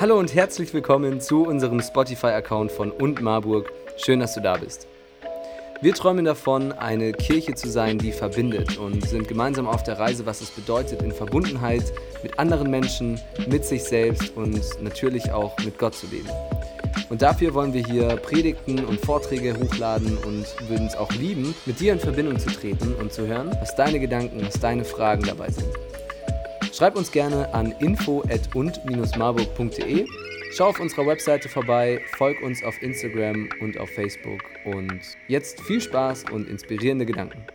Hallo und herzlich willkommen zu unserem Spotify-Account von Und Marburg. Schön, dass du da bist. Wir träumen davon, eine Kirche zu sein, die verbindet und sind gemeinsam auf der Reise, was es bedeutet, in Verbundenheit mit anderen Menschen, mit sich selbst und natürlich auch mit Gott zu leben. Und dafür wollen wir hier Predigten und Vorträge hochladen und würden es auch lieben, mit dir in Verbindung zu treten und zu hören, was deine Gedanken, was deine Fragen dabei sind. Schreib uns gerne an info@und-marburg.de. Schau auf unserer Webseite vorbei, folg uns auf Instagram und auf Facebook und jetzt viel Spaß und inspirierende Gedanken.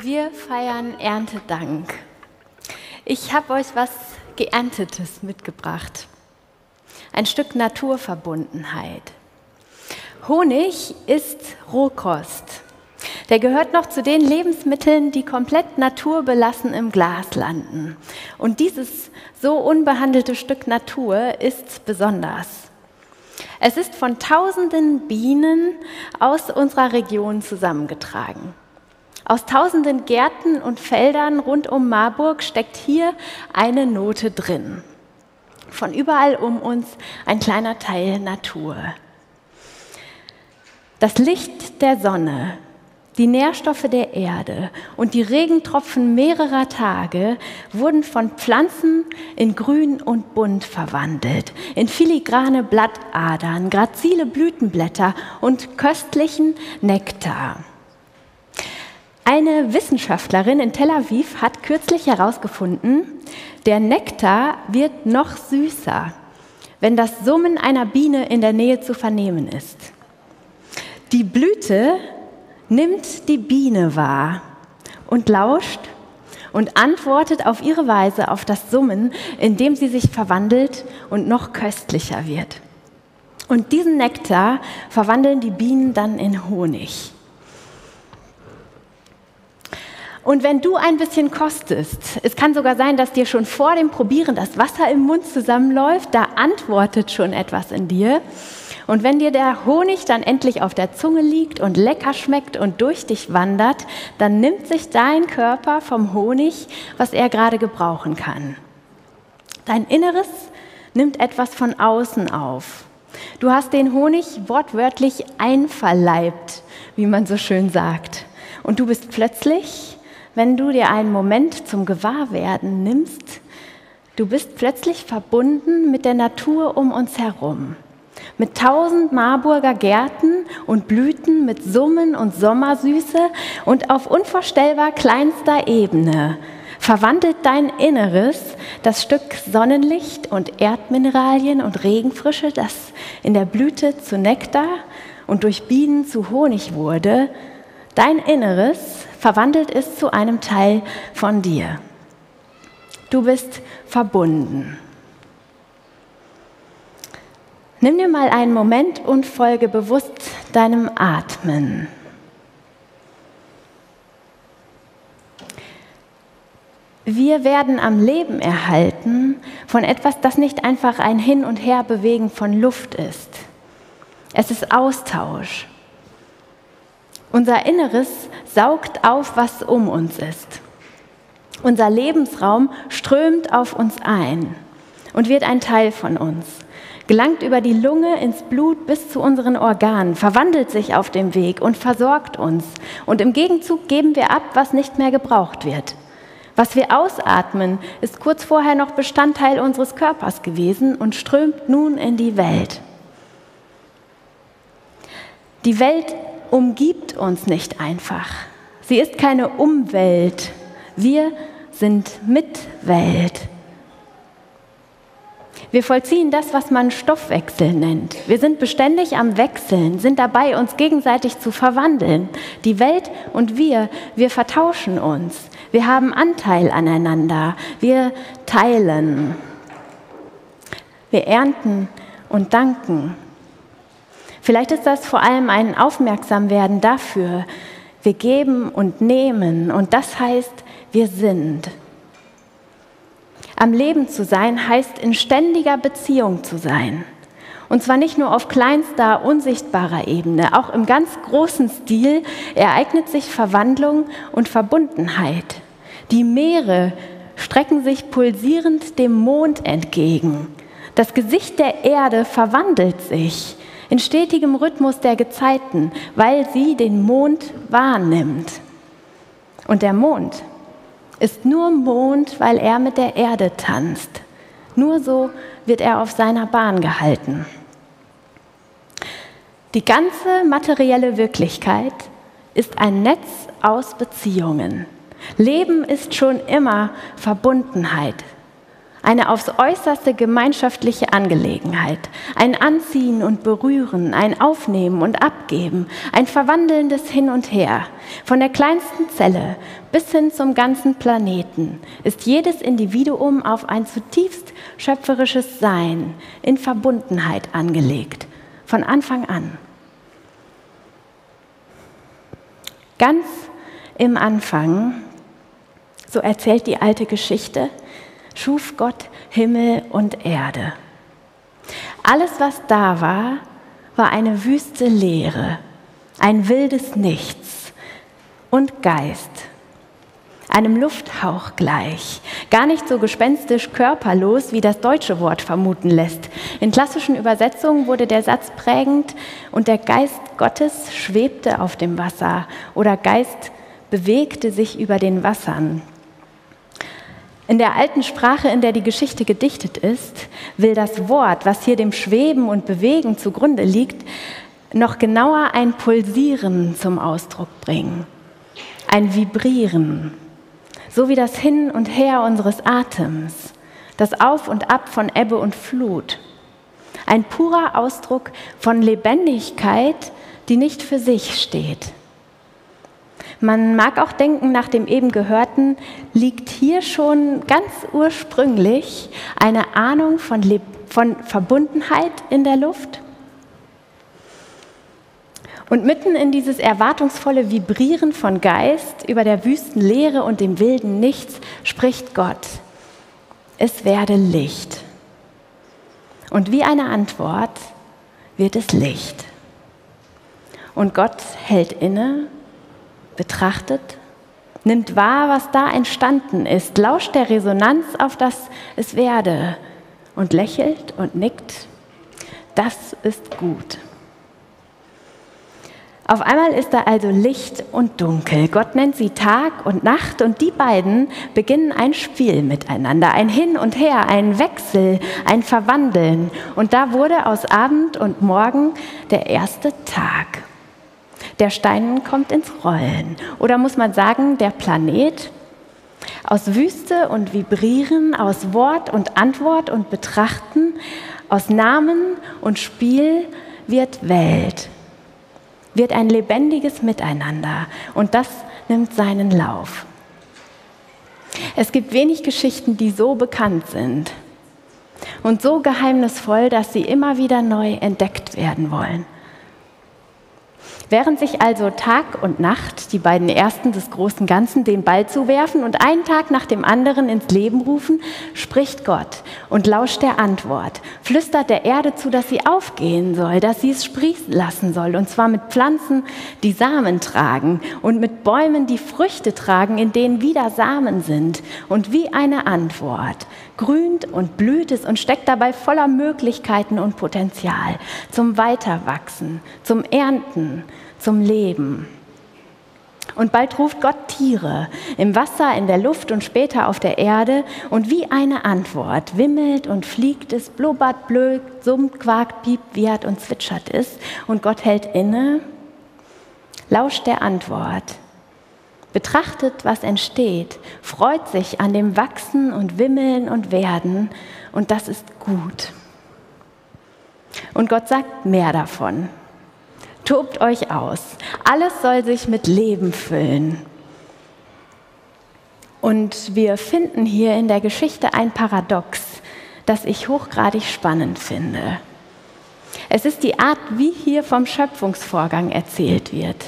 Wir feiern Erntedank. Ich habe euch was Geerntetes mitgebracht. Ein Stück Naturverbundenheit. Honig ist Rohkost. Der gehört noch zu den Lebensmitteln, die komplett naturbelassen im Glas landen. Und dieses so unbehandelte Stück Natur ist besonders. Es ist von tausenden Bienen aus unserer Region zusammengetragen. Aus tausenden Gärten und Feldern rund um Marburg steckt hier eine Note drin. Von überall um uns ein kleiner Teil Natur. Das Licht der Sonne die Nährstoffe der Erde und die Regentropfen mehrerer Tage wurden von Pflanzen in grün und bunt verwandelt, in filigrane Blattadern, grazile Blütenblätter und köstlichen Nektar. Eine Wissenschaftlerin in Tel Aviv hat kürzlich herausgefunden, der Nektar wird noch süßer, wenn das Summen einer Biene in der Nähe zu vernehmen ist. Die Blüte nimmt die Biene wahr und lauscht und antwortet auf ihre Weise auf das Summen, indem sie sich verwandelt und noch köstlicher wird. Und diesen Nektar verwandeln die Bienen dann in Honig. Und wenn du ein bisschen kostest, es kann sogar sein, dass dir schon vor dem Probieren das Wasser im Mund zusammenläuft, da antwortet schon etwas in dir. Und wenn dir der Honig dann endlich auf der Zunge liegt und lecker schmeckt und durch dich wandert, dann nimmt sich dein Körper vom Honig, was er gerade gebrauchen kann. Dein Inneres nimmt etwas von außen auf. Du hast den Honig wortwörtlich einverleibt, wie man so schön sagt. Und du bist plötzlich, wenn du dir einen Moment zum Gewahrwerden nimmst, du bist plötzlich verbunden mit der Natur um uns herum mit tausend Marburger Gärten und Blüten, mit Summen und Sommersüße und auf unvorstellbar kleinster Ebene verwandelt dein Inneres das Stück Sonnenlicht und Erdmineralien und Regenfrische, das in der Blüte zu Nektar und durch Bienen zu Honig wurde, dein Inneres verwandelt es zu einem Teil von dir. Du bist verbunden. Nimm dir mal einen Moment und folge bewusst deinem Atmen. Wir werden am Leben erhalten von etwas, das nicht einfach ein Hin- und Herbewegen von Luft ist. Es ist Austausch. Unser Inneres saugt auf, was um uns ist. Unser Lebensraum strömt auf uns ein und wird ein Teil von uns gelangt über die Lunge ins Blut bis zu unseren Organen, verwandelt sich auf dem Weg und versorgt uns. Und im Gegenzug geben wir ab, was nicht mehr gebraucht wird. Was wir ausatmen, ist kurz vorher noch Bestandteil unseres Körpers gewesen und strömt nun in die Welt. Die Welt umgibt uns nicht einfach. Sie ist keine Umwelt. Wir sind Mitwelt. Wir vollziehen das, was man Stoffwechsel nennt. Wir sind beständig am Wechseln, sind dabei, uns gegenseitig zu verwandeln. Die Welt und wir, wir vertauschen uns. Wir haben Anteil aneinander. Wir teilen. Wir ernten und danken. Vielleicht ist das vor allem ein Aufmerksamwerden dafür. Wir geben und nehmen und das heißt, wir sind. Am Leben zu sein heißt in ständiger Beziehung zu sein. Und zwar nicht nur auf kleinster, unsichtbarer Ebene, auch im ganz großen Stil ereignet sich Verwandlung und Verbundenheit. Die Meere strecken sich pulsierend dem Mond entgegen. Das Gesicht der Erde verwandelt sich in stetigem Rhythmus der Gezeiten, weil sie den Mond wahrnimmt. Und der Mond ist nur Mond, weil er mit der Erde tanzt. Nur so wird er auf seiner Bahn gehalten. Die ganze materielle Wirklichkeit ist ein Netz aus Beziehungen. Leben ist schon immer Verbundenheit, eine aufs äußerste gemeinschaftliche Angelegenheit, ein Anziehen und Berühren, ein Aufnehmen und Abgeben, ein verwandelndes Hin und Her. Von der kleinsten Zelle bis hin zum ganzen Planeten ist jedes Individuum auf ein zutiefst schöpferisches Sein in Verbundenheit angelegt, von Anfang an. Ganz im Anfang, so erzählt die alte Geschichte, schuf Gott Himmel und Erde. Alles, was da war, war eine wüste Leere, ein wildes Nichts und Geist, einem Lufthauch gleich, gar nicht so gespenstisch körperlos, wie das deutsche Wort vermuten lässt. In klassischen Übersetzungen wurde der Satz prägend und der Geist Gottes schwebte auf dem Wasser oder Geist bewegte sich über den Wassern. In der alten Sprache, in der die Geschichte gedichtet ist, will das Wort, was hier dem Schweben und Bewegen zugrunde liegt, noch genauer ein Pulsieren zum Ausdruck bringen, ein Vibrieren, so wie das Hin und Her unseres Atems, das Auf und Ab von Ebbe und Flut, ein purer Ausdruck von Lebendigkeit, die nicht für sich steht man mag auch denken, nach dem eben Gehörten liegt hier schon ganz ursprünglich eine Ahnung von, Le von Verbundenheit in der Luft. Und mitten in dieses erwartungsvolle Vibrieren von Geist über der wüsten Leere und dem wilden Nichts spricht Gott. Es werde Licht. Und wie eine Antwort wird es Licht. Und Gott hält inne betrachtet, nimmt wahr, was da entstanden ist, lauscht der Resonanz auf das es werde und lächelt und nickt. Das ist gut. Auf einmal ist da also Licht und Dunkel. Gott nennt sie Tag und Nacht und die beiden beginnen ein Spiel miteinander, ein Hin und Her, ein Wechsel, ein Verwandeln. Und da wurde aus Abend und Morgen der erste Tag. Der Stein kommt ins Rollen. Oder muss man sagen, der Planet? Aus Wüste und Vibrieren, aus Wort und Antwort und Betrachten, aus Namen und Spiel wird Welt, wird ein lebendiges Miteinander. Und das nimmt seinen Lauf. Es gibt wenig Geschichten, die so bekannt sind und so geheimnisvoll, dass sie immer wieder neu entdeckt werden wollen. Während sich also Tag und Nacht, die beiden Ersten des großen Ganzen, den Ball zuwerfen und einen Tag nach dem anderen ins Leben rufen, spricht Gott und lauscht der Antwort, flüstert der Erde zu, dass sie aufgehen soll, dass sie es sprießen lassen soll, und zwar mit Pflanzen, die Samen tragen und mit Bäumen, die Früchte tragen, in denen wieder Samen sind. Und wie eine Antwort grünt und blüht es und steckt dabei voller Möglichkeiten und Potenzial zum Weiterwachsen, zum Ernten, zum Leben. Und bald ruft Gott Tiere im Wasser, in der Luft und später auf der Erde. Und wie eine Antwort wimmelt und fliegt es, blubbert, blökt, summt, quakt, piept, wiehert und zwitschert es. Und Gott hält inne, lauscht der Antwort betrachtet, was entsteht, freut sich an dem Wachsen und Wimmeln und Werden und das ist gut. Und Gott sagt mehr davon. Tobt euch aus. Alles soll sich mit Leben füllen. Und wir finden hier in der Geschichte ein Paradox, das ich hochgradig spannend finde. Es ist die Art, wie hier vom Schöpfungsvorgang erzählt wird.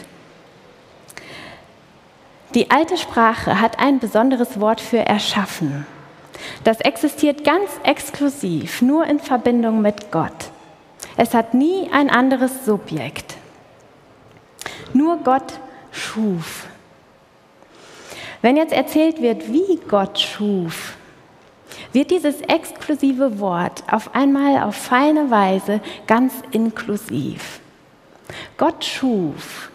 Die alte Sprache hat ein besonderes Wort für erschaffen. Das existiert ganz exklusiv, nur in Verbindung mit Gott. Es hat nie ein anderes Subjekt. Nur Gott schuf. Wenn jetzt erzählt wird, wie Gott schuf, wird dieses exklusive Wort auf einmal auf feine Weise ganz inklusiv. Gott schuf,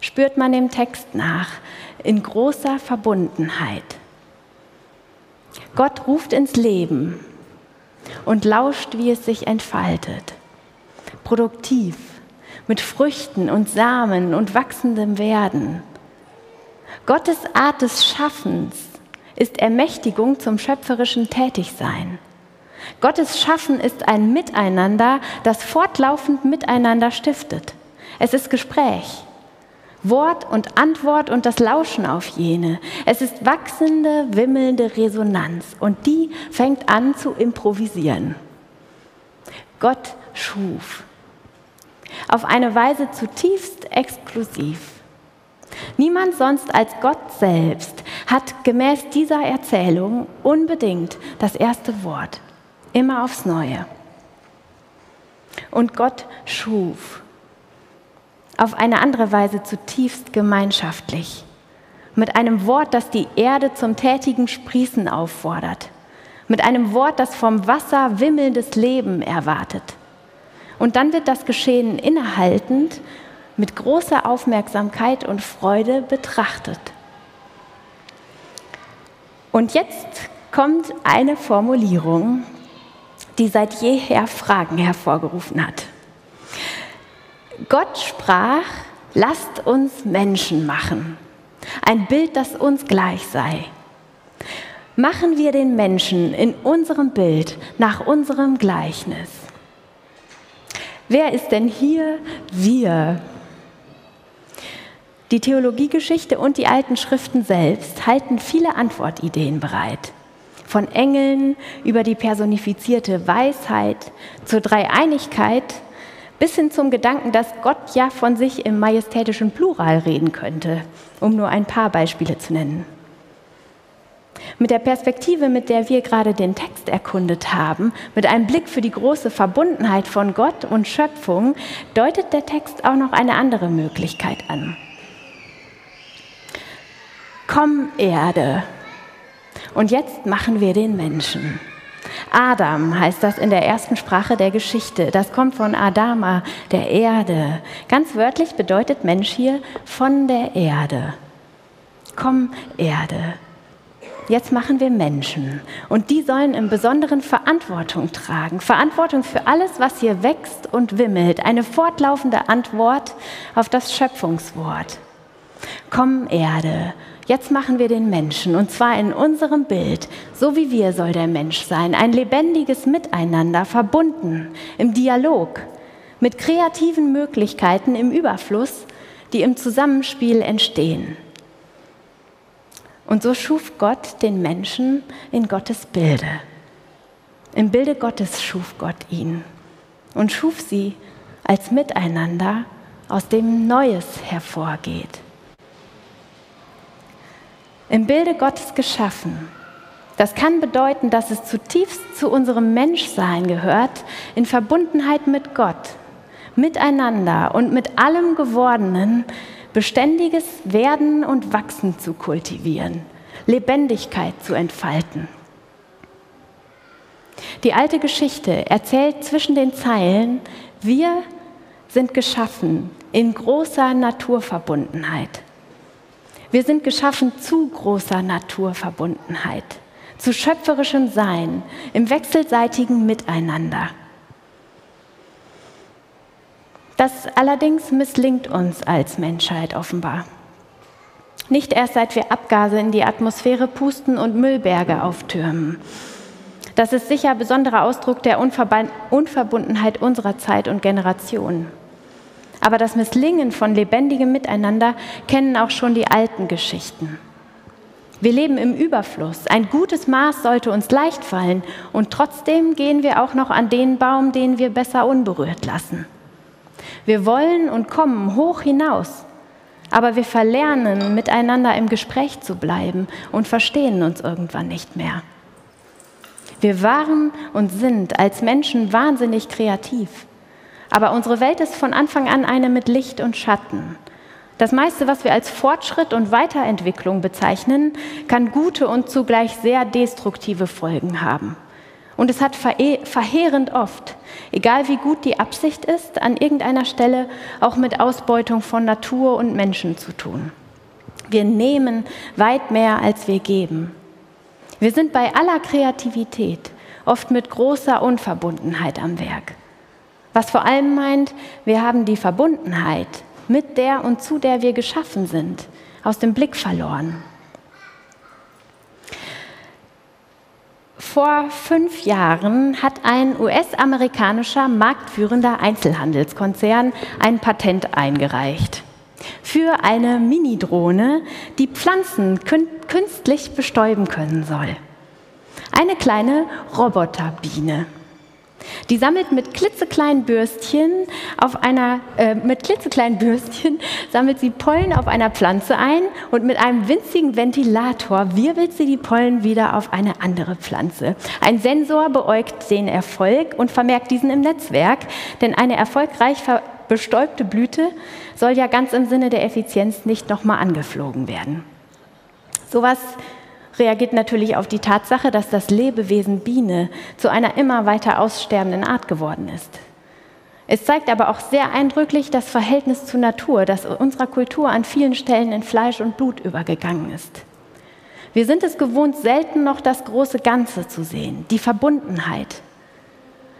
spürt man dem Text nach, in großer Verbundenheit. Gott ruft ins Leben und lauscht, wie es sich entfaltet. Produktiv, mit Früchten und Samen und wachsendem Werden. Gottes Art des Schaffens ist Ermächtigung zum schöpferischen Tätigsein. Gottes Schaffen ist ein Miteinander, das fortlaufend miteinander stiftet. Es ist Gespräch, Wort und Antwort und das Lauschen auf jene. Es ist wachsende, wimmelnde Resonanz und die fängt an zu improvisieren. Gott schuf. Auf eine Weise zutiefst exklusiv. Niemand sonst als Gott selbst hat gemäß dieser Erzählung unbedingt das erste Wort, immer aufs Neue. Und Gott schuf auf eine andere Weise zutiefst gemeinschaftlich, mit einem Wort, das die Erde zum tätigen Sprießen auffordert, mit einem Wort, das vom Wasser wimmelndes Leben erwartet. Und dann wird das Geschehen innehaltend mit großer Aufmerksamkeit und Freude betrachtet. Und jetzt kommt eine Formulierung, die seit jeher Fragen hervorgerufen hat. Gott sprach, lasst uns Menschen machen, ein Bild, das uns gleich sei. Machen wir den Menschen in unserem Bild, nach unserem Gleichnis. Wer ist denn hier wir? Die Theologiegeschichte und die alten Schriften selbst halten viele Antwortideen bereit. Von Engeln über die personifizierte Weisheit zur Dreieinigkeit bis hin zum Gedanken, dass Gott ja von sich im majestätischen Plural reden könnte, um nur ein paar Beispiele zu nennen. Mit der Perspektive, mit der wir gerade den Text erkundet haben, mit einem Blick für die große Verbundenheit von Gott und Schöpfung, deutet der Text auch noch eine andere Möglichkeit an. Komm Erde, und jetzt machen wir den Menschen. Adam heißt das in der ersten Sprache der Geschichte. Das kommt von Adama, der Erde. Ganz wörtlich bedeutet Mensch hier von der Erde. Komm, Erde. Jetzt machen wir Menschen und die sollen im Besonderen Verantwortung tragen. Verantwortung für alles, was hier wächst und wimmelt. Eine fortlaufende Antwort auf das Schöpfungswort. Komm, Erde, Jetzt machen wir den Menschen und zwar in unserem Bild. So wie wir soll der Mensch sein. Ein lebendiges Miteinander, verbunden, im Dialog, mit kreativen Möglichkeiten im Überfluss, die im Zusammenspiel entstehen. Und so schuf Gott den Menschen in Gottes Bilde. Im Bilde Gottes schuf Gott ihn und schuf sie als Miteinander, aus dem Neues hervorgeht im Bilde Gottes geschaffen. Das kann bedeuten, dass es zutiefst zu unserem Menschsein gehört, in Verbundenheit mit Gott, miteinander und mit allem Gewordenen beständiges Werden und Wachsen zu kultivieren, Lebendigkeit zu entfalten. Die alte Geschichte erzählt zwischen den Zeilen, wir sind geschaffen in großer Naturverbundenheit. Wir sind geschaffen zu großer Naturverbundenheit, zu schöpferischem Sein, im wechselseitigen Miteinander. Das allerdings misslingt uns als Menschheit offenbar. Nicht erst seit wir Abgase in die Atmosphäre pusten und Müllberge auftürmen. Das ist sicher besonderer Ausdruck der Unverbundenheit unserer Zeit und Generation. Aber das Misslingen von lebendigem Miteinander kennen auch schon die alten Geschichten. Wir leben im Überfluss. Ein gutes Maß sollte uns leicht fallen und trotzdem gehen wir auch noch an den Baum, den wir besser unberührt lassen. Wir wollen und kommen hoch hinaus, aber wir verlernen, miteinander im Gespräch zu bleiben und verstehen uns irgendwann nicht mehr. Wir waren und sind als Menschen wahnsinnig kreativ. Aber unsere Welt ist von Anfang an eine mit Licht und Schatten. Das meiste, was wir als Fortschritt und Weiterentwicklung bezeichnen, kann gute und zugleich sehr destruktive Folgen haben. Und es hat verheerend oft, egal wie gut die Absicht ist, an irgendeiner Stelle auch mit Ausbeutung von Natur und Menschen zu tun. Wir nehmen weit mehr, als wir geben. Wir sind bei aller Kreativität oft mit großer Unverbundenheit am Werk. Was vor allem meint, wir haben die Verbundenheit mit der und zu der wir geschaffen sind, aus dem Blick verloren. Vor fünf Jahren hat ein US-amerikanischer marktführender Einzelhandelskonzern ein Patent eingereicht für eine Mini-Drohne, die Pflanzen künstlich bestäuben können soll. Eine kleine Roboterbiene. Die sammelt mit klitzekleinen Bürstchen auf einer, äh, mit klitzekleinen Bürstchen sammelt sie Pollen auf einer Pflanze ein und mit einem winzigen Ventilator wirbelt sie die Pollen wieder auf eine andere Pflanze. Ein Sensor beäugt den Erfolg und vermerkt diesen im Netzwerk, denn eine erfolgreich bestäubte Blüte soll ja ganz im Sinne der Effizienz nicht nochmal angeflogen werden. Sowas reagiert natürlich auf die Tatsache, dass das Lebewesen Biene zu einer immer weiter aussterbenden Art geworden ist. Es zeigt aber auch sehr eindrücklich das Verhältnis zur Natur, das unserer Kultur an vielen Stellen in Fleisch und Blut übergegangen ist. Wir sind es gewohnt, selten noch das große Ganze zu sehen, die Verbundenheit,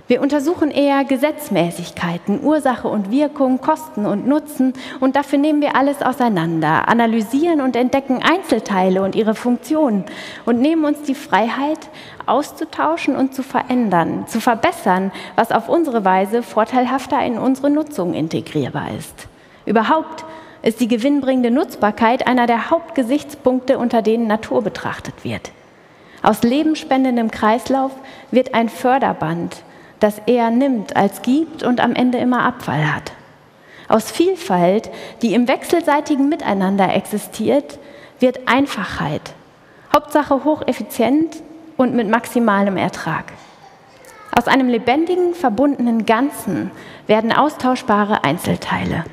wir untersuchen eher Gesetzmäßigkeiten, Ursache und Wirkung, Kosten und Nutzen und dafür nehmen wir alles auseinander, analysieren und entdecken Einzelteile und ihre Funktionen und nehmen uns die Freiheit, auszutauschen und zu verändern, zu verbessern, was auf unsere Weise vorteilhafter in unsere Nutzung integrierbar ist. Überhaupt ist die gewinnbringende Nutzbarkeit einer der Hauptgesichtspunkte, unter denen Natur betrachtet wird. Aus lebenspendendem Kreislauf wird ein Förderband, das eher nimmt als gibt und am Ende immer Abfall hat. Aus Vielfalt, die im wechselseitigen Miteinander existiert, wird Einfachheit. Hauptsache hocheffizient und mit maximalem Ertrag. Aus einem lebendigen, verbundenen Ganzen werden austauschbare Einzelteile.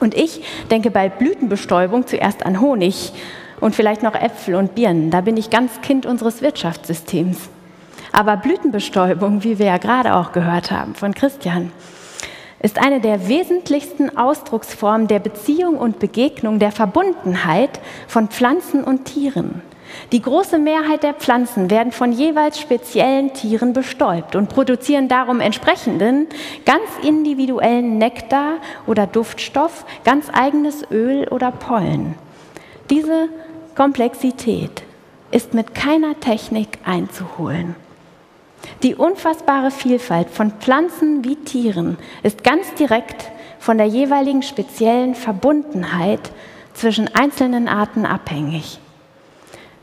Und ich denke bei Blütenbestäubung zuerst an Honig und vielleicht noch Äpfel und Birnen. Da bin ich ganz Kind unseres Wirtschaftssystems. Aber Blütenbestäubung, wie wir ja gerade auch gehört haben von Christian, ist eine der wesentlichsten Ausdrucksformen der Beziehung und Begegnung, der Verbundenheit von Pflanzen und Tieren. Die große Mehrheit der Pflanzen werden von jeweils speziellen Tieren bestäubt und produzieren darum entsprechenden, ganz individuellen Nektar oder Duftstoff, ganz eigenes Öl oder Pollen. Diese Komplexität ist mit keiner Technik einzuholen. Die unfassbare Vielfalt von Pflanzen wie Tieren ist ganz direkt von der jeweiligen speziellen Verbundenheit zwischen einzelnen Arten abhängig.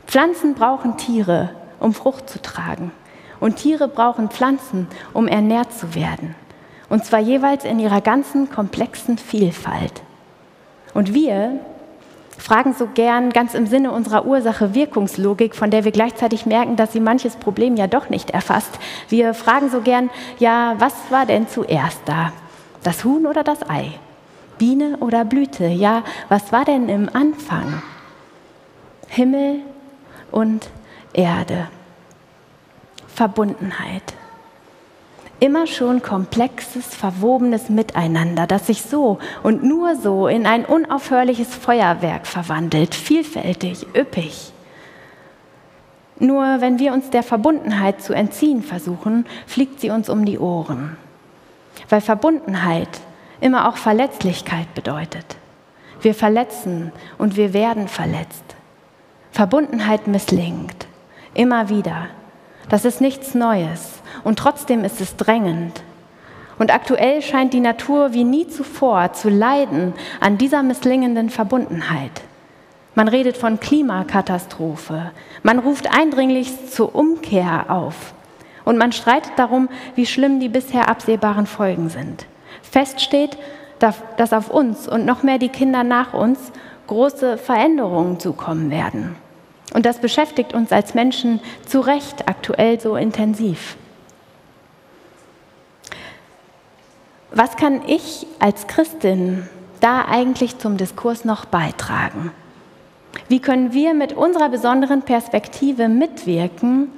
Pflanzen brauchen Tiere, um Frucht zu tragen. Und Tiere brauchen Pflanzen, um ernährt zu werden. Und zwar jeweils in ihrer ganzen komplexen Vielfalt. Und wir fragen so gern ganz im Sinne unserer Ursache-Wirkungslogik, von der wir gleichzeitig merken, dass sie manches Problem ja doch nicht erfasst. Wir fragen so gern, ja, was war denn zuerst da? Das Huhn oder das Ei? Biene oder Blüte? Ja, was war denn im Anfang? Himmel und Erde. Verbundenheit immer schon komplexes, verwobenes Miteinander, das sich so und nur so in ein unaufhörliches Feuerwerk verwandelt, vielfältig, üppig. Nur wenn wir uns der Verbundenheit zu entziehen versuchen, fliegt sie uns um die Ohren. Weil Verbundenheit immer auch Verletzlichkeit bedeutet. Wir verletzen und wir werden verletzt. Verbundenheit misslingt. Immer wieder. Das ist nichts Neues und trotzdem ist es drängend. Und aktuell scheint die Natur wie nie zuvor zu leiden an dieser misslingenden Verbundenheit. Man redet von Klimakatastrophe. Man ruft eindringlich zur Umkehr auf. Und man streitet darum, wie schlimm die bisher absehbaren Folgen sind. Fest steht, dass auf uns und noch mehr die Kinder nach uns große Veränderungen zukommen werden. Und das beschäftigt uns als Menschen zu Recht aktuell so intensiv. Was kann ich als Christin da eigentlich zum Diskurs noch beitragen? Wie können wir mit unserer besonderen Perspektive mitwirken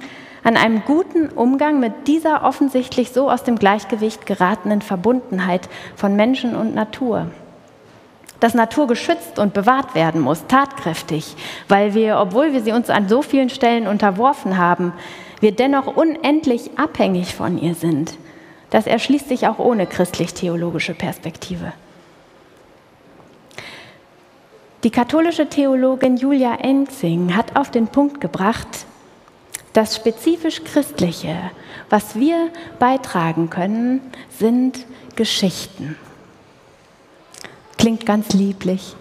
an einem guten Umgang mit dieser offensichtlich so aus dem Gleichgewicht geratenen Verbundenheit von Menschen und Natur? Dass Natur geschützt und bewahrt werden muss, tatkräftig, weil wir, obwohl wir sie uns an so vielen Stellen unterworfen haben, wir dennoch unendlich abhängig von ihr sind. Das erschließt sich auch ohne christlich-theologische Perspektive. Die katholische Theologin Julia Enzing hat auf den Punkt gebracht, das spezifisch Christliche, was wir beitragen können, sind Geschichten. Klingt ganz lieblich.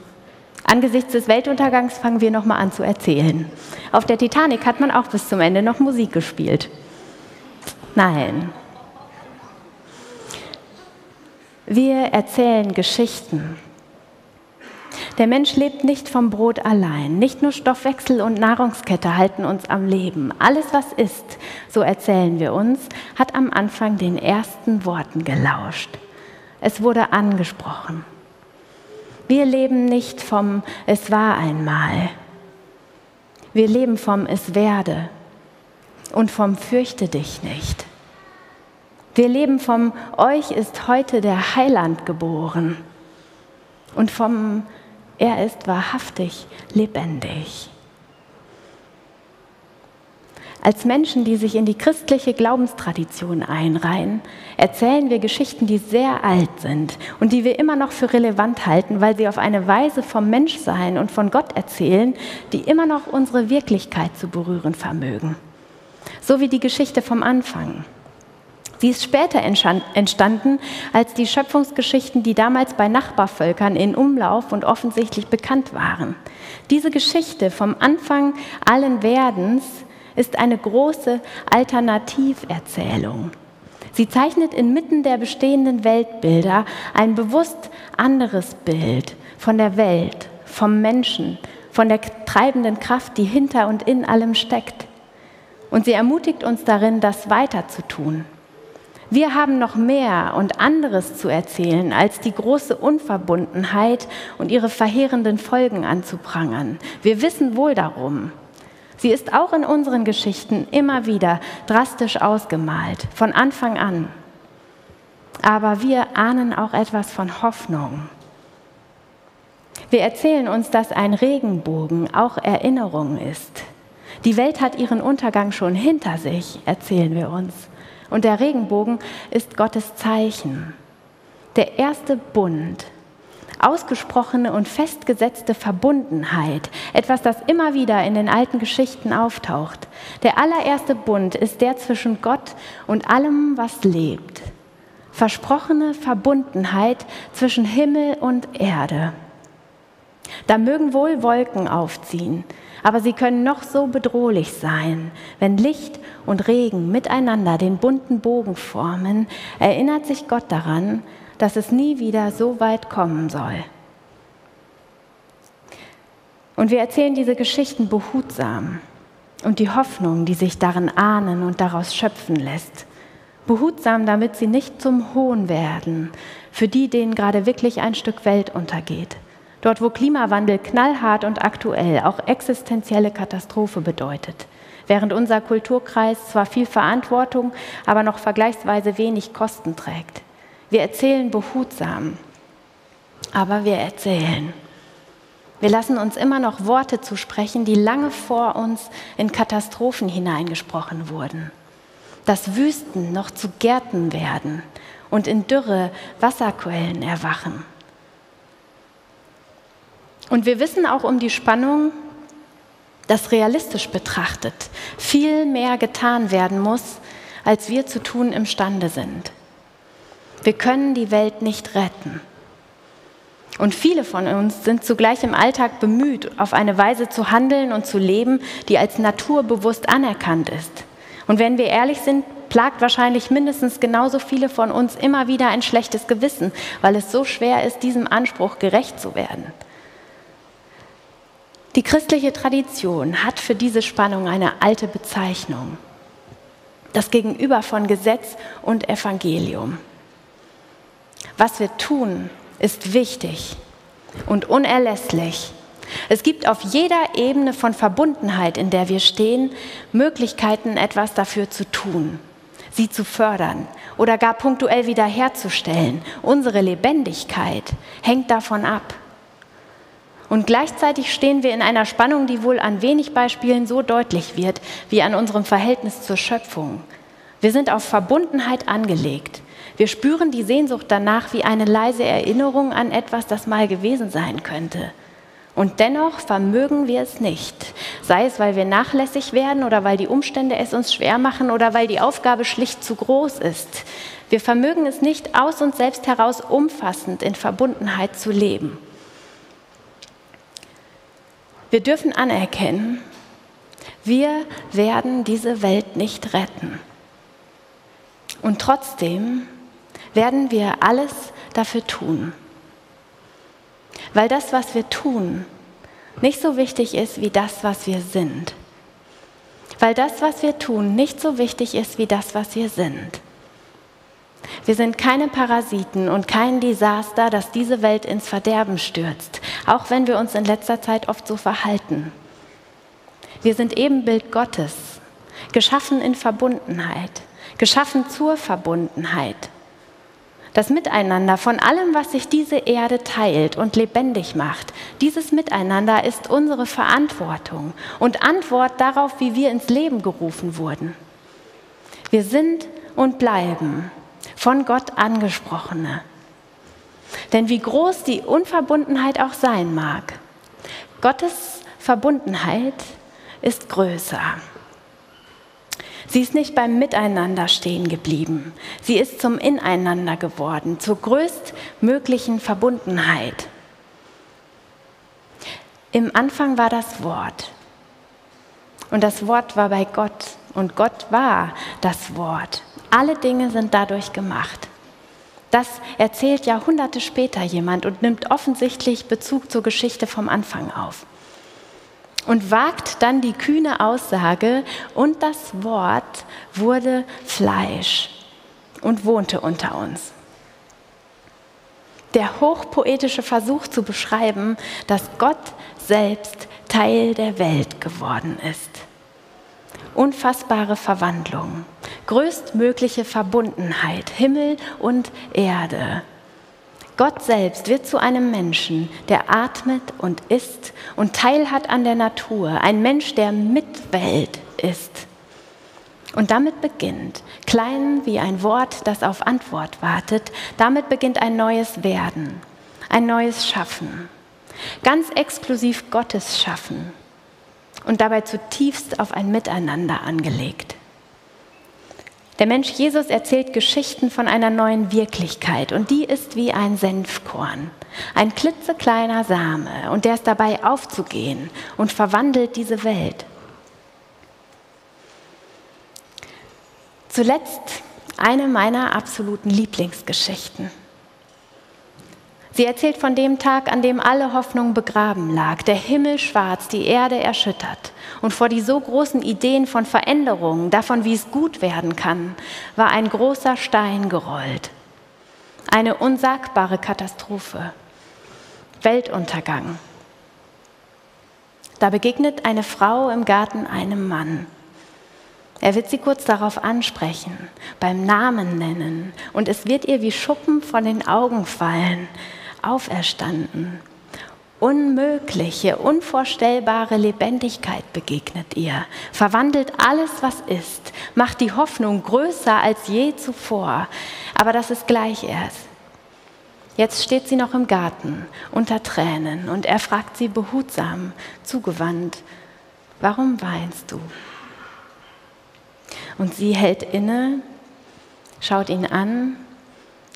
Angesichts des Weltuntergangs fangen wir nochmal an zu erzählen. Auf der Titanic hat man auch bis zum Ende noch Musik gespielt. Nein. Wir erzählen Geschichten. Der Mensch lebt nicht vom Brot allein. Nicht nur Stoffwechsel und Nahrungskette halten uns am Leben. Alles, was ist, so erzählen wir uns, hat am Anfang den ersten Worten gelauscht. Es wurde angesprochen. Wir leben nicht vom Es war einmal. Wir leben vom Es werde und vom Fürchte dich nicht. Wir leben vom Euch ist heute der Heiland geboren und vom er ist wahrhaftig lebendig. Als Menschen, die sich in die christliche Glaubenstradition einreihen, erzählen wir Geschichten, die sehr alt sind und die wir immer noch für relevant halten, weil sie auf eine Weise vom Menschsein und von Gott erzählen, die immer noch unsere Wirklichkeit zu berühren vermögen. So wie die Geschichte vom Anfang. Sie ist später entstanden als die Schöpfungsgeschichten, die damals bei Nachbarvölkern in Umlauf und offensichtlich bekannt waren. Diese Geschichte vom Anfang allen Werdens ist eine große Alternativerzählung. Sie zeichnet inmitten der bestehenden Weltbilder ein bewusst anderes Bild von der Welt, vom Menschen, von der treibenden Kraft, die hinter und in allem steckt. Und sie ermutigt uns darin, das weiter zu tun. Wir haben noch mehr und anderes zu erzählen, als die große Unverbundenheit und ihre verheerenden Folgen anzuprangern. Wir wissen wohl darum. Sie ist auch in unseren Geschichten immer wieder drastisch ausgemalt, von Anfang an. Aber wir ahnen auch etwas von Hoffnung. Wir erzählen uns, dass ein Regenbogen auch Erinnerung ist. Die Welt hat ihren Untergang schon hinter sich, erzählen wir uns. Und der Regenbogen ist Gottes Zeichen. Der erste Bund, ausgesprochene und festgesetzte Verbundenheit, etwas, das immer wieder in den alten Geschichten auftaucht. Der allererste Bund ist der zwischen Gott und allem, was lebt. Versprochene Verbundenheit zwischen Himmel und Erde. Da mögen wohl Wolken aufziehen, aber sie können noch so bedrohlich sein. Wenn Licht und Regen miteinander den bunten Bogen formen, erinnert sich Gott daran, dass es nie wieder so weit kommen soll. Und wir erzählen diese Geschichten behutsam und die Hoffnung, die sich darin ahnen und daraus schöpfen lässt. Behutsam, damit sie nicht zum Hohn werden für die, denen gerade wirklich ein Stück Welt untergeht. Dort, wo Klimawandel knallhart und aktuell auch existenzielle Katastrophe bedeutet. Während unser Kulturkreis zwar viel Verantwortung, aber noch vergleichsweise wenig Kosten trägt. Wir erzählen behutsam, aber wir erzählen. Wir lassen uns immer noch Worte zusprechen, die lange vor uns in Katastrophen hineingesprochen wurden. Dass Wüsten noch zu Gärten werden und in Dürre Wasserquellen erwachen und wir wissen auch um die Spannung, dass realistisch betrachtet viel mehr getan werden muss, als wir zu tun imstande sind. Wir können die Welt nicht retten. Und viele von uns sind zugleich im Alltag bemüht, auf eine Weise zu handeln und zu leben, die als naturbewusst anerkannt ist. Und wenn wir ehrlich sind, plagt wahrscheinlich mindestens genauso viele von uns immer wieder ein schlechtes Gewissen, weil es so schwer ist, diesem Anspruch gerecht zu werden. Die christliche Tradition hat für diese Spannung eine alte Bezeichnung. Das Gegenüber von Gesetz und Evangelium. Was wir tun, ist wichtig und unerlässlich. Es gibt auf jeder Ebene von Verbundenheit, in der wir stehen, Möglichkeiten, etwas dafür zu tun, sie zu fördern oder gar punktuell wiederherzustellen. Unsere Lebendigkeit hängt davon ab. Und gleichzeitig stehen wir in einer Spannung, die wohl an wenig Beispielen so deutlich wird wie an unserem Verhältnis zur Schöpfung. Wir sind auf Verbundenheit angelegt. Wir spüren die Sehnsucht danach wie eine leise Erinnerung an etwas, das mal gewesen sein könnte. Und dennoch vermögen wir es nicht, sei es, weil wir nachlässig werden oder weil die Umstände es uns schwer machen oder weil die Aufgabe schlicht zu groß ist. Wir vermögen es nicht, aus uns selbst heraus umfassend in Verbundenheit zu leben. Wir dürfen anerkennen, wir werden diese Welt nicht retten. Und trotzdem werden wir alles dafür tun. Weil das, was wir tun, nicht so wichtig ist wie das, was wir sind. Weil das, was wir tun, nicht so wichtig ist wie das, was wir sind. Wir sind keine Parasiten und kein Desaster, das diese Welt ins Verderben stürzt, auch wenn wir uns in letzter Zeit oft so verhalten. Wir sind Ebenbild Gottes, geschaffen in Verbundenheit, geschaffen zur Verbundenheit. Das Miteinander von allem, was sich diese Erde teilt und lebendig macht, dieses Miteinander ist unsere Verantwortung und Antwort darauf, wie wir ins Leben gerufen wurden. Wir sind und bleiben von Gott angesprochene. Denn wie groß die Unverbundenheit auch sein mag, Gottes Verbundenheit ist größer. Sie ist nicht beim Miteinander stehen geblieben. Sie ist zum Ineinander geworden, zur größtmöglichen Verbundenheit. Im Anfang war das Wort. Und das Wort war bei Gott. Und Gott war das Wort. Alle Dinge sind dadurch gemacht. Das erzählt Jahrhunderte später jemand und nimmt offensichtlich Bezug zur Geschichte vom Anfang auf und wagt dann die kühne Aussage, und das Wort wurde Fleisch und wohnte unter uns. Der hochpoetische Versuch zu beschreiben, dass Gott selbst Teil der Welt geworden ist. Unfassbare Verwandlung, größtmögliche Verbundenheit, Himmel und Erde Gott selbst wird zu einem Menschen, der atmet und isst und teilhat an der Natur, ein Mensch, der Mitwelt ist. Und damit beginnt, klein wie ein Wort, das auf Antwort wartet, damit beginnt ein neues Werden, ein neues Schaffen, ganz exklusiv Gottes Schaffen und dabei zutiefst auf ein Miteinander angelegt. Der Mensch Jesus erzählt Geschichten von einer neuen Wirklichkeit und die ist wie ein Senfkorn, ein klitzekleiner Same und der ist dabei aufzugehen und verwandelt diese Welt. Zuletzt eine meiner absoluten Lieblingsgeschichten. Sie erzählt von dem Tag, an dem alle Hoffnung begraben lag, der Himmel schwarz, die Erde erschüttert. Und vor die so großen Ideen von Veränderungen, davon, wie es gut werden kann, war ein großer Stein gerollt. Eine unsagbare Katastrophe. Weltuntergang. Da begegnet eine Frau im Garten einem Mann. Er wird sie kurz darauf ansprechen, beim Namen nennen, und es wird ihr wie Schuppen von den Augen fallen auferstanden. Unmögliche, unvorstellbare Lebendigkeit begegnet ihr, verwandelt alles, was ist, macht die Hoffnung größer als je zuvor. Aber das ist gleich erst. Jetzt steht sie noch im Garten unter Tränen und er fragt sie behutsam, zugewandt, warum weinst du? Und sie hält inne, schaut ihn an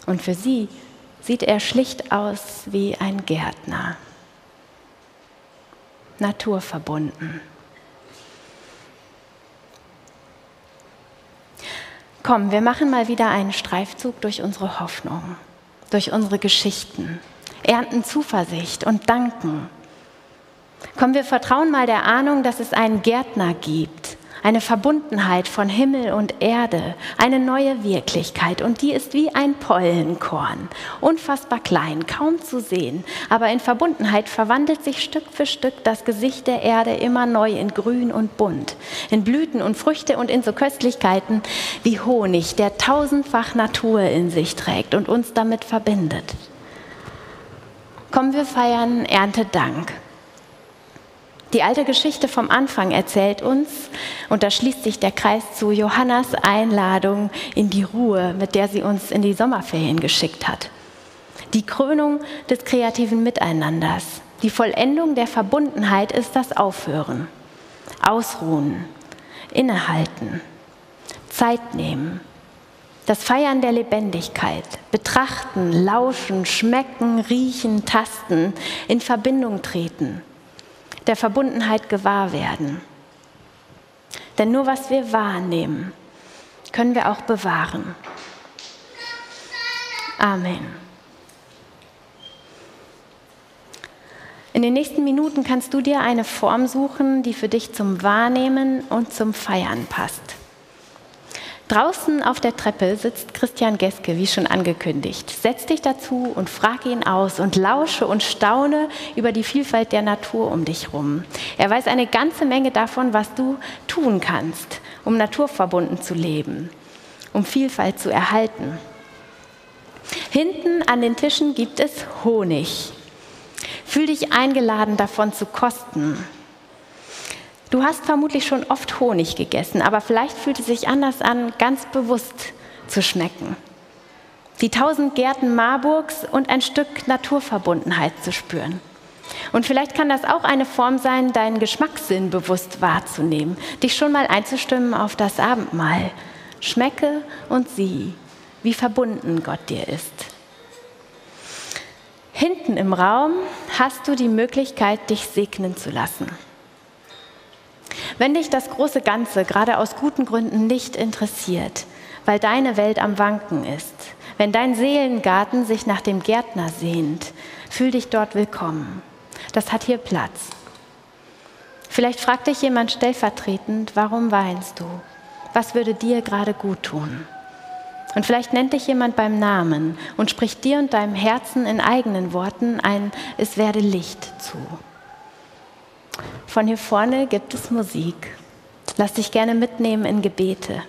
und für sie sieht er schlicht aus wie ein Gärtner, naturverbunden. Komm, wir machen mal wieder einen Streifzug durch unsere Hoffnung, durch unsere Geschichten, ernten Zuversicht und danken. Komm, wir vertrauen mal der Ahnung, dass es einen Gärtner gibt, eine Verbundenheit von Himmel und Erde, eine neue Wirklichkeit. Und die ist wie ein Pollenkorn, unfassbar klein, kaum zu sehen. Aber in Verbundenheit verwandelt sich Stück für Stück das Gesicht der Erde immer neu in Grün und Bunt, in Blüten und Früchte und in so Köstlichkeiten wie Honig, der tausendfach Natur in sich trägt und uns damit verbindet. Kommen wir feiern Erntedank. Die alte Geschichte vom Anfang erzählt uns, und da schließt sich der Kreis zu Johannas Einladung in die Ruhe, mit der sie uns in die Sommerferien geschickt hat. Die Krönung des kreativen Miteinanders, die Vollendung der Verbundenheit ist das Aufhören, Ausruhen, Innehalten, Zeit nehmen, das Feiern der Lebendigkeit, betrachten, lauschen, schmecken, riechen, tasten, in Verbindung treten der Verbundenheit gewahr werden. Denn nur was wir wahrnehmen, können wir auch bewahren. Amen. In den nächsten Minuten kannst du dir eine Form suchen, die für dich zum Wahrnehmen und zum Feiern passt. Draußen auf der Treppe sitzt Christian Geske, wie schon angekündigt. Setz dich dazu und frag ihn aus und lausche und staune über die Vielfalt der Natur um dich herum. Er weiß eine ganze Menge davon, was du tun kannst, um naturverbunden zu leben, um Vielfalt zu erhalten. Hinten an den Tischen gibt es Honig. Fühl dich eingeladen, davon zu kosten. Du hast vermutlich schon oft Honig gegessen, aber vielleicht fühlt es sich anders an, ganz bewusst zu schmecken. Die tausend Gärten Marburgs und ein Stück Naturverbundenheit zu spüren. Und vielleicht kann das auch eine Form sein, deinen Geschmackssinn bewusst wahrzunehmen, dich schon mal einzustimmen auf das Abendmahl. Schmecke und sieh, wie verbunden Gott dir ist. Hinten im Raum hast du die Möglichkeit, dich segnen zu lassen. Wenn dich das große Ganze gerade aus guten Gründen nicht interessiert, weil deine Welt am Wanken ist, wenn dein Seelengarten sich nach dem Gärtner sehnt, fühl dich dort willkommen. Das hat hier Platz. Vielleicht fragt dich jemand stellvertretend, warum weinst du? Was würde dir gerade gut tun? Und vielleicht nennt dich jemand beim Namen und spricht dir und deinem Herzen in eigenen Worten ein Es werde Licht zu. Von hier vorne gibt es Musik. Lass dich gerne mitnehmen in Gebete.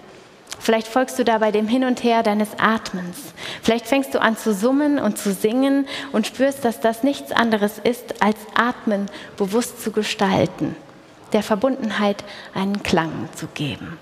Vielleicht folgst du dabei dem Hin und Her deines Atmens. Vielleicht fängst du an zu summen und zu singen und spürst, dass das nichts anderes ist, als Atmen bewusst zu gestalten, der Verbundenheit einen Klang zu geben.